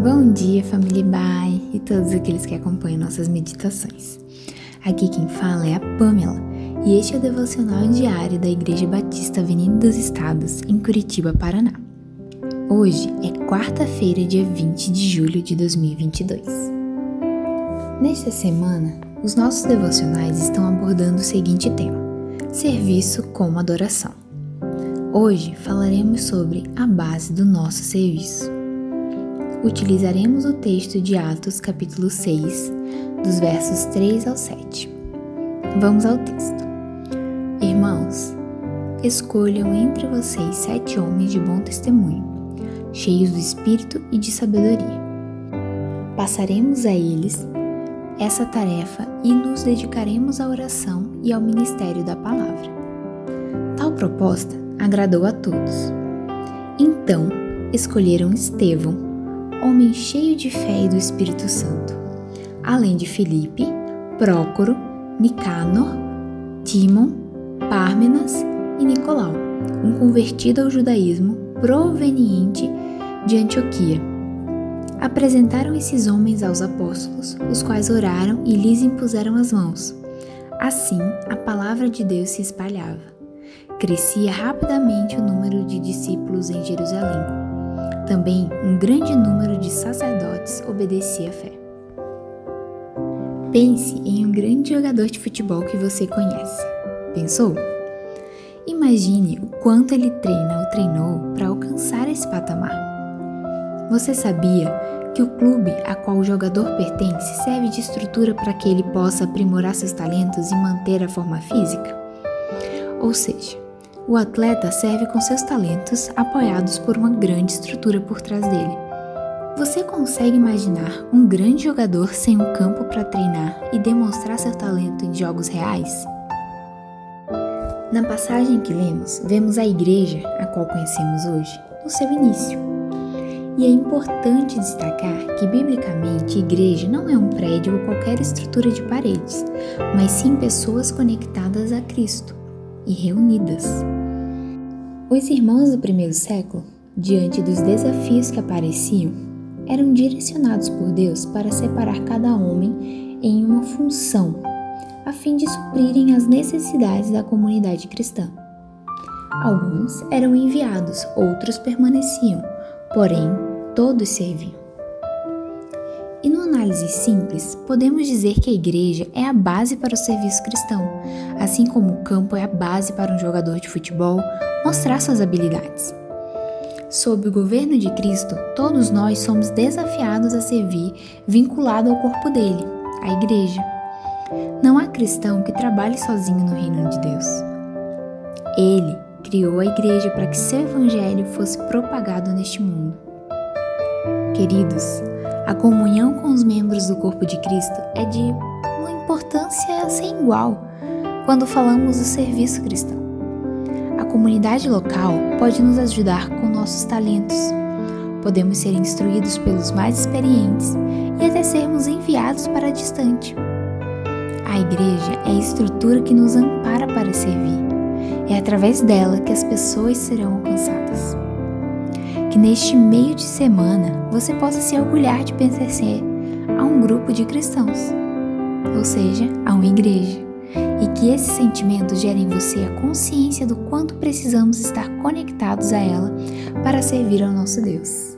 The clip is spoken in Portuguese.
Bom dia, família Bai e todos aqueles que acompanham nossas meditações. Aqui quem fala é a Pamela e este é o devocional diário da Igreja Batista Avenida dos Estados, em Curitiba, Paraná. Hoje é quarta-feira, dia 20 de julho de 2022. Nesta semana, os nossos devocionais estão abordando o seguinte tema: serviço como adoração. Hoje falaremos sobre a base do nosso serviço. Utilizaremos o texto de Atos, capítulo 6, dos versos 3 ao 7. Vamos ao texto. Irmãos, escolham entre vocês sete homens de bom testemunho, cheios do espírito e de sabedoria. Passaremos a eles essa tarefa e nos dedicaremos à oração e ao ministério da palavra. Tal proposta agradou a todos. Então escolheram Estevão, homem cheio de fé e do Espírito Santo, além de Filipe, Prócoro, Nicanor, Timon, Pármenas e Nicolau, um convertido ao judaísmo proveniente de Antioquia. Apresentaram esses homens aos apóstolos, os quais oraram e lhes impuseram as mãos. Assim, a palavra de Deus se espalhava. Crescia rapidamente o número de discípulos em Jerusalém. Também um grande número de sacerdotes obedecia à fé. Pense em um grande jogador de futebol que você conhece. Pensou? Imagine o quanto ele treina ou treinou para alcançar esse patamar. Você sabia que o clube a qual o jogador pertence serve de estrutura para que ele possa aprimorar seus talentos e manter a forma física? Ou seja, o atleta serve com seus talentos apoiados por uma grande estrutura por trás dele. Você consegue imaginar um grande jogador sem um campo para treinar e demonstrar seu talento em jogos reais? Na passagem que lemos, vemos a igreja, a qual conhecemos hoje, no seu início. E é importante destacar que, biblicamente, igreja não é um prédio ou qualquer estrutura de paredes, mas sim pessoas conectadas a Cristo e reunidas. Os irmãos do primeiro século, diante dos desafios que apareciam, eram direcionados por Deus para separar cada homem em uma função, a fim de suprirem as necessidades da comunidade cristã. Alguns eram enviados, outros permaneciam, porém todos serviam. E numa análise simples, podemos dizer que a igreja é a base para o serviço cristão, assim como o campo é a base para um jogador de futebol mostrar suas habilidades. Sob o governo de Cristo, todos nós somos desafiados a servir vinculado ao corpo dele, a igreja. Não há cristão que trabalhe sozinho no reino de Deus. Ele criou a igreja para que seu evangelho fosse propagado neste mundo. Queridos, a comunhão com os membros do corpo de Cristo é de uma importância sem igual quando falamos do serviço cristão. A comunidade local pode nos ajudar com nossos talentos. Podemos ser instruídos pelos mais experientes e até sermos enviados para distante. A igreja é a estrutura que nos ampara para servir. É através dela que as pessoas serão alcançadas que neste meio de semana você possa se orgulhar de pertencer a um grupo de cristãos, ou seja, a uma igreja, e que esse sentimento gere em você a consciência do quanto precisamos estar conectados a ela para servir ao nosso Deus.